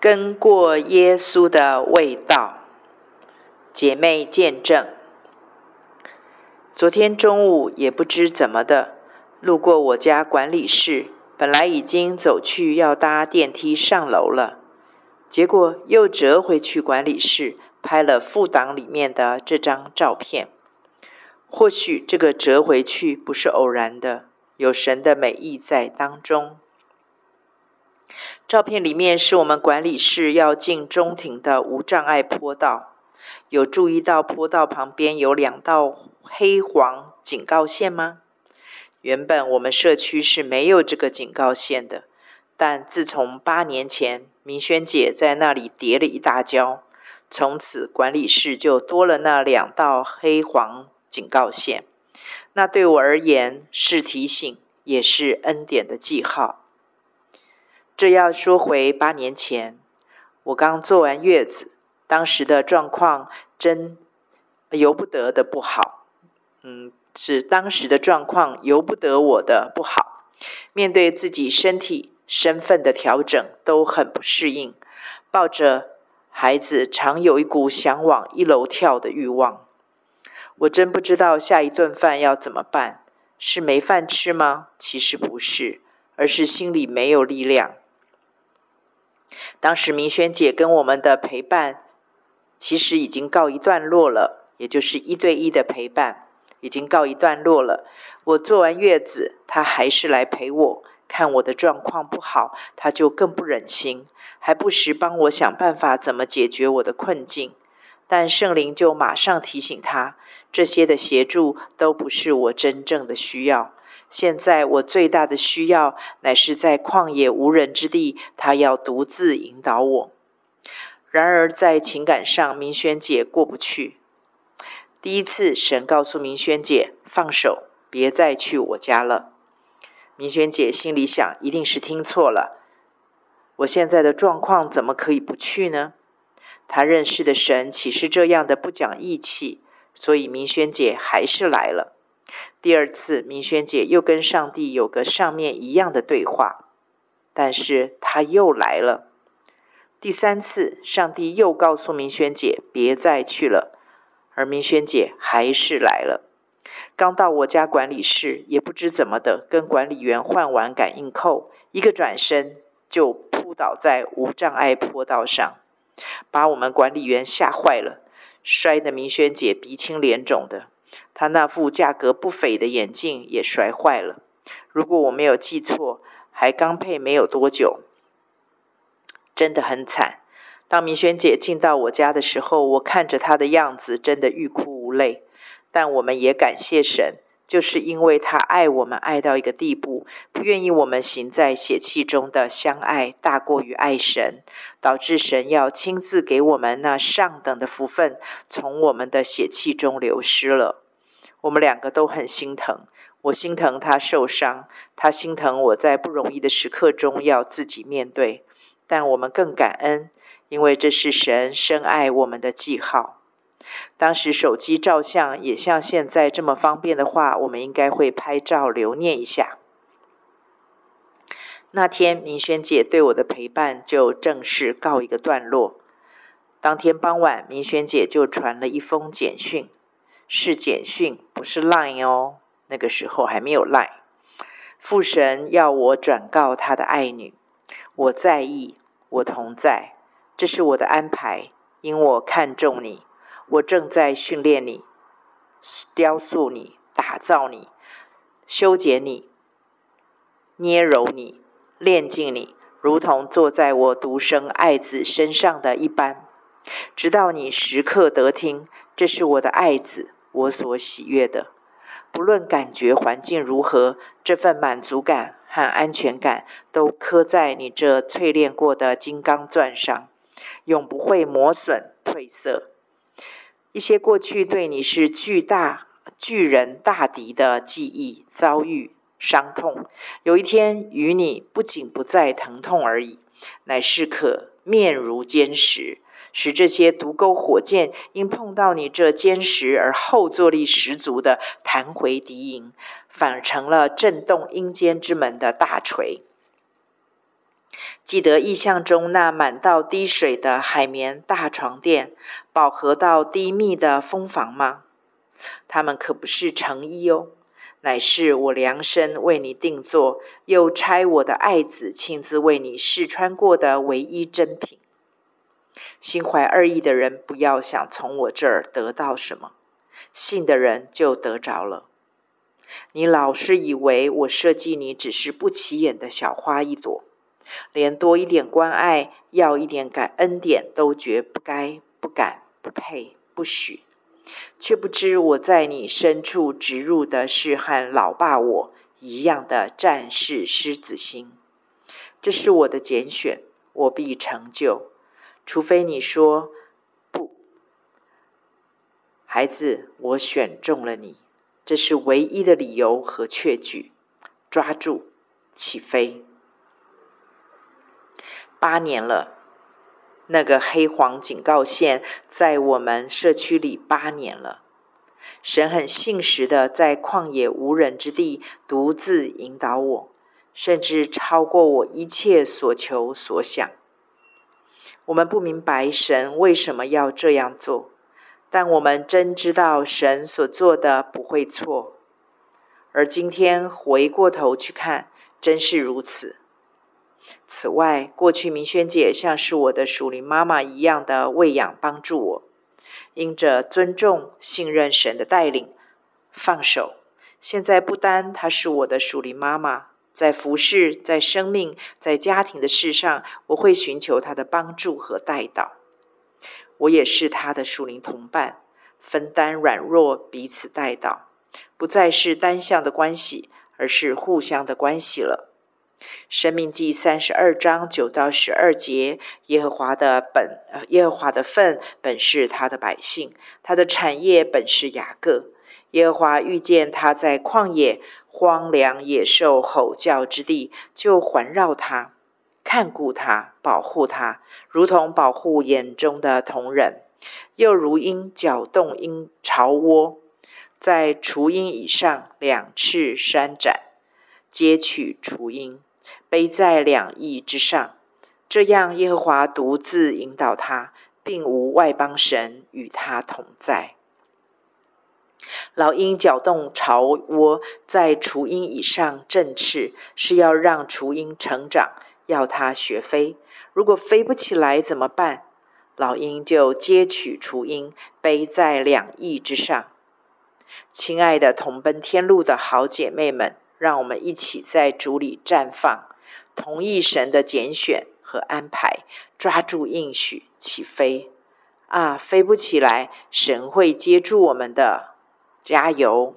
跟过耶稣的味道，姐妹见证。昨天中午也不知怎么的，路过我家管理室，本来已经走去要搭电梯上楼了，结果又折回去管理室拍了副档里面的这张照片。或许这个折回去不是偶然的，有神的美意在当中。照片里面是我们管理室要进中庭的无障碍坡道，有注意到坡道旁边有两道黑黄警告线吗？原本我们社区是没有这个警告线的，但自从八年前明轩姐在那里跌了一大跤，从此管理室就多了那两道黑黄警告线。那对我而言是提醒，也是恩典的记号。这要说回八年前，我刚坐完月子，当时的状况真由不得的不好。嗯，是当时的状况由不得我的不好。面对自己身体身份的调整，都很不适应。抱着孩子，常有一股想往一楼跳的欲望。我真不知道下一顿饭要怎么办，是没饭吃吗？其实不是，而是心里没有力量。当时明轩姐跟我们的陪伴，其实已经告一段落了，也就是一对一的陪伴已经告一段落了。我坐完月子，她还是来陪我，看我的状况不好，她就更不忍心，还不时帮我想办法怎么解决我的困境。但圣灵就马上提醒她，这些的协助都不是我真正的需要。现在我最大的需要，乃是在旷野无人之地，他要独自引导我。然而在情感上，明轩姐过不去。第一次，神告诉明轩姐放手，别再去我家了。明轩姐心里想，一定是听错了。我现在的状况怎么可以不去呢？她认识的神岂是这样的不讲义气？所以明轩姐还是来了。第二次，明轩姐又跟上帝有个上面一样的对话，但是她又来了。第三次，上帝又告诉明轩姐别再去了，而明轩姐还是来了。刚到我家管理室，也不知怎么的，跟管理员换完感应扣，一个转身就扑倒在无障碍坡道上，把我们管理员吓坏了，摔得明轩姐鼻青脸肿的。他那副价格不菲的眼镜也摔坏了。如果我没有记错，还刚配没有多久，真的很惨。当明轩姐进到我家的时候，我看着她的样子，真的欲哭无泪。但我们也感谢神，就是因为他爱我们爱到一个地步，不愿意我们行在血气中的相爱大过于爱神，导致神要亲自给我们那上等的福分，从我们的血气中流失了。我们两个都很心疼，我心疼他受伤，他心疼我在不容易的时刻中要自己面对。但我们更感恩，因为这是神深爱我们的记号。当时手机照相也像现在这么方便的话，我们应该会拍照留念一下。那天明轩姐对我的陪伴就正式告一个段落。当天傍晚，明轩姐就传了一封简讯。是简讯，不是 Line 哦。那个时候还没有 Line。父神要我转告他的爱女，我在意，我同在，这是我的安排，因我看重你，我正在训练你，雕塑你，打造你，修剪你，捏揉你，炼净你，如同坐在我独生爱子身上的一般，直到你时刻得听，这是我的爱子。我所喜悦的，不论感觉环境如何，这份满足感和安全感都刻在你这淬炼过的金刚钻上，永不会磨损褪色。一些过去对你是巨大巨人大敌的记忆、遭遇、伤痛，有一天与你不仅不再疼痛而已，乃是可面如坚石。使这些毒钩火箭因碰到你这坚实而后坐力十足的弹回敌营，反而成了震动阴间之门的大锤。记得意象中那满到滴水的海绵大床垫，饱和到低密的蜂房吗？它们可不是成衣哦，乃是我量身为你定做，又差我的爱子亲自为你试穿过的唯一珍品。心怀二意的人，不要想从我这儿得到什么，信的人就得着了。你老是以为我设计你只是不起眼的小花一朵。连多一点关爱，要一点感恩点，都觉不该、不敢、不配、不许，却不知我在你深处植入的是和老爸我一样的战士狮子心。这是我的拣选，我必成就，除非你说不。孩子，我选中了你，这是唯一的理由和确据。抓住，起飞。八年了，那个黑黄警告线在我们社区里八年了。神很信实的在旷野无人之地独自引导我，甚至超过我一切所求所想。我们不明白神为什么要这样做，但我们真知道神所做的不会错。而今天回过头去看，真是如此。此外，过去明轩姐像是我的属灵妈妈一样的喂养帮助我，因着尊重、信任神的带领，放手。现在不单她是我的属灵妈妈，在服侍、在生命、在家庭的事上，我会寻求她的帮助和带导。我也是她的属灵同伴，分担软弱，彼此带导，不再是单向的关系，而是互相的关系了。生命记三十二章九到十二节，耶和华的本，耶和华的份本是他的百姓，他的产业本是雅各。耶和华遇见他在旷野荒凉野兽吼叫之地，就环绕他，看顾他，保护他，如同保护眼中的瞳人，又如鹰搅动鹰巢窝，在雏鹰以上两翅扇展，接取雏鹰。背在两翼之上，这样耶和华独自引导他，并无外邦神与他同在。老鹰搅动巢窝，在雏鹰以上振翅，是要让雏鹰成长，要它学飞。如果飞不起来怎么办？老鹰就接取雏鹰，背在两翼之上。亲爱的同奔天路的好姐妹们。让我们一起在主里绽放，同意神的拣选和安排，抓住应许起飞。啊，飞不起来，神会接住我们的，加油！